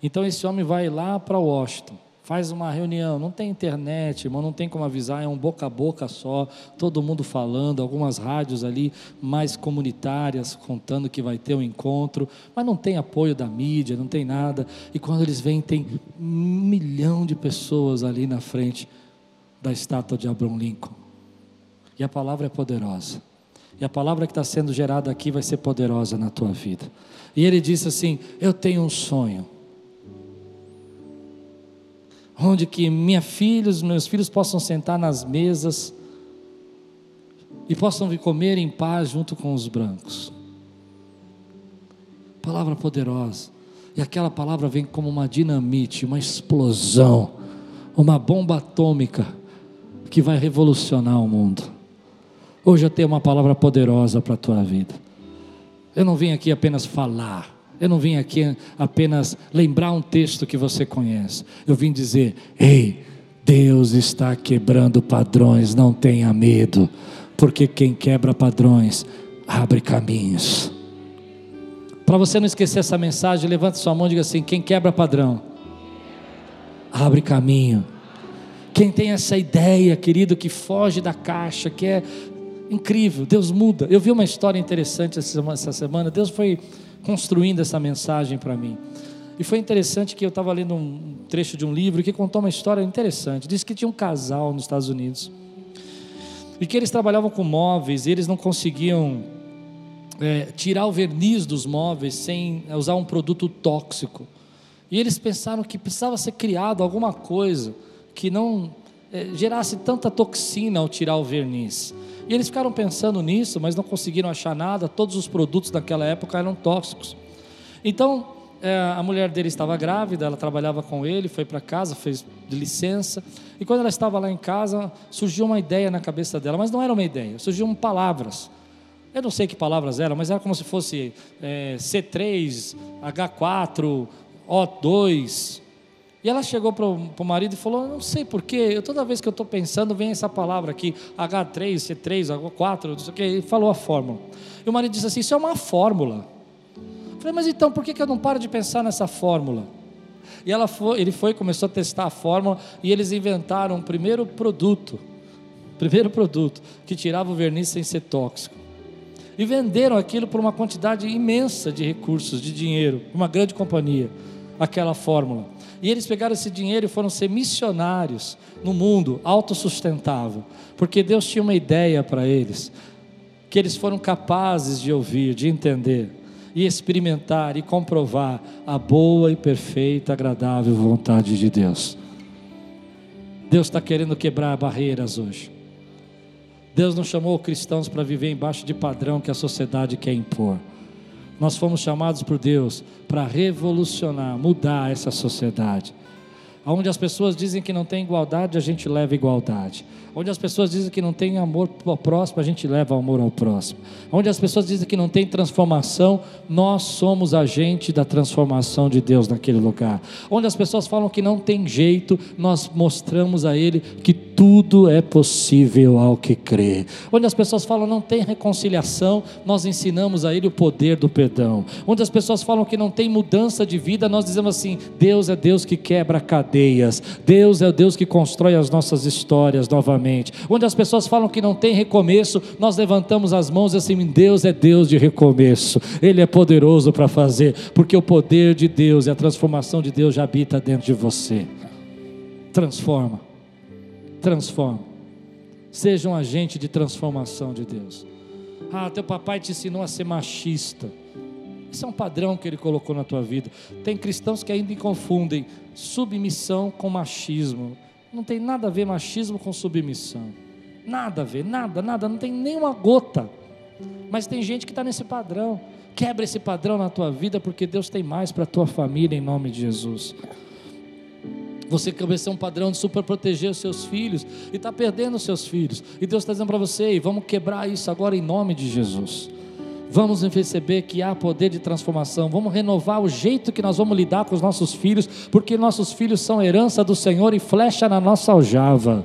Então esse homem vai lá para Washington faz uma reunião, não tem internet, irmão, não tem como avisar, é um boca a boca só, todo mundo falando, algumas rádios ali mais comunitárias contando que vai ter um encontro, mas não tem apoio da mídia, não tem nada. E quando eles vêm, tem um milhão de pessoas ali na frente da estátua de Abraham Lincoln. E a palavra é poderosa. E a palavra que está sendo gerada aqui vai ser poderosa na tua vida. E ele disse assim: Eu tenho um sonho onde que minha filha, os meus filhos possam sentar nas mesas e possam vir comer em paz junto com os brancos. Palavra poderosa. E aquela palavra vem como uma dinamite, uma explosão, uma bomba atômica que vai revolucionar o mundo. Hoje eu tenho uma palavra poderosa para a tua vida. Eu não vim aqui apenas falar, eu não vim aqui apenas lembrar um texto que você conhece. Eu vim dizer: ei, Deus está quebrando padrões, não tenha medo, porque quem quebra padrões abre caminhos. Para você não esquecer essa mensagem, levante sua mão e diga assim: quem quebra padrão, abre caminho. Quem tem essa ideia, querido, que foge da caixa, que é incrível, Deus muda. Eu vi uma história interessante essa semana. Deus foi construindo essa mensagem para mim. E foi interessante que eu estava lendo um trecho de um livro que contou uma história interessante. Diz que tinha um casal nos Estados Unidos e que eles trabalhavam com móveis e eles não conseguiam é, tirar o verniz dos móveis sem usar um produto tóxico. E eles pensaram que precisava ser criado alguma coisa que não é, gerasse tanta toxina ao tirar o verniz. E eles ficaram pensando nisso, mas não conseguiram achar nada. Todos os produtos daquela época eram tóxicos. Então, é, a mulher dele estava grávida, ela trabalhava com ele, foi para casa, fez licença. E quando ela estava lá em casa, surgiu uma ideia na cabeça dela, mas não era uma ideia, surgiam palavras. Eu não sei que palavras eram, mas era como se fosse é, C3, H4, O2. E ela chegou para o marido e falou: Não sei porquê, toda vez que eu estou pensando, vem essa palavra aqui, H3, C3, H4, não sei o que. E falou a fórmula. E o marido disse assim: Isso é uma fórmula. Eu falei, mas então por que, que eu não paro de pensar nessa fórmula? E ela foi, ele foi, começou a testar a fórmula e eles inventaram o primeiro produto, primeiro produto que tirava o verniz sem ser tóxico. E venderam aquilo por uma quantidade imensa de recursos, de dinheiro, uma grande companhia, aquela fórmula. E eles pegaram esse dinheiro e foram ser missionários no mundo autossustentável, porque Deus tinha uma ideia para eles, que eles foram capazes de ouvir, de entender e experimentar e comprovar a boa e perfeita, agradável vontade de Deus. Deus está querendo quebrar barreiras hoje. Deus não chamou cristãos para viver embaixo de padrão que a sociedade quer impor. Nós fomos chamados por Deus para revolucionar, mudar essa sociedade. Onde as pessoas dizem que não tem igualdade, a gente leva igualdade. Onde as pessoas dizem que não tem amor ao próximo, a gente leva amor ao próximo. Onde as pessoas dizem que não tem transformação, nós somos agente da transformação de Deus naquele lugar. Onde as pessoas falam que não tem jeito, nós mostramos a ele que tudo é possível ao que crê. Onde as pessoas falam não tem reconciliação, nós ensinamos a ele o poder do perdão. Onde as pessoas falam que não tem mudança de vida, nós dizemos assim: Deus é Deus que quebra cadeias. Deus é o Deus que constrói as nossas histórias novamente novamente. Onde as pessoas falam que não tem recomeço, nós levantamos as mãos e assim, Deus é Deus de recomeço. Ele é poderoso para fazer, porque o poder de Deus e a transformação de Deus já habita dentro de você. Transforma. Transforma. Seja um agente de transformação de Deus. Ah, teu papai te ensinou a ser machista. Isso é um padrão que ele colocou na tua vida. Tem cristãos que ainda confundem submissão com machismo. Não tem nada a ver machismo com submissão. Nada a ver, nada, nada, não tem nenhuma gota. Mas tem gente que está nesse padrão. Quebra esse padrão na tua vida, porque Deus tem mais para a tua família em nome de Jesus. Você começou um padrão de super proteger os seus filhos e está perdendo os seus filhos. E Deus está dizendo para você: vamos quebrar isso agora em nome de Jesus. Vamos perceber que há poder de transformação. Vamos renovar o jeito que nós vamos lidar com os nossos filhos, porque nossos filhos são herança do Senhor e flecha na nossa aljava.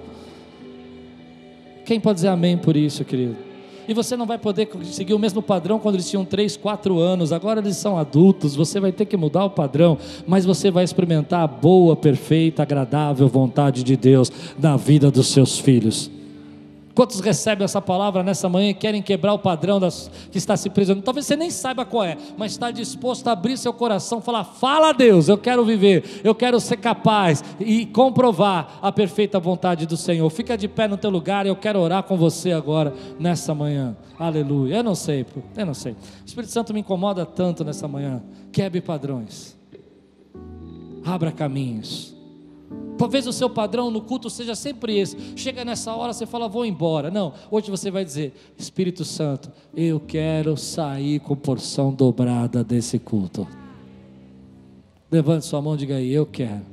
Quem pode dizer amém por isso, querido? E você não vai poder seguir o mesmo padrão quando eles tinham 3, 4 anos. Agora eles são adultos, você vai ter que mudar o padrão, mas você vai experimentar a boa, perfeita, agradável vontade de Deus na vida dos seus filhos. Quantos recebem essa palavra nessa manhã e querem quebrar o padrão das, que está se prisionando? Talvez você nem saiba qual é, mas está disposto a abrir seu coração, falar: Fala Deus, eu quero viver, eu quero ser capaz e comprovar a perfeita vontade do Senhor. Fica de pé no teu lugar, eu quero orar com você agora, nessa manhã. Aleluia. Eu não sei, eu não sei. O Espírito Santo me incomoda tanto nessa manhã. Quebre padrões, abra caminhos Talvez o seu padrão no culto seja sempre esse. Chega nessa hora, você fala, vou embora. Não, hoje você vai dizer: Espírito Santo, eu quero sair com porção dobrada desse culto. Levante sua mão e diga aí: Eu quero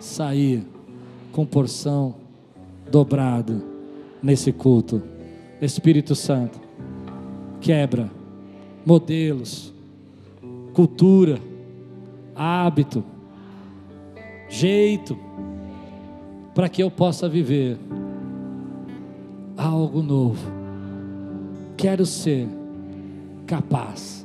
sair com porção dobrada nesse culto. Espírito Santo, quebra modelos, cultura, hábito jeito para que eu possa viver algo novo. Quero ser capaz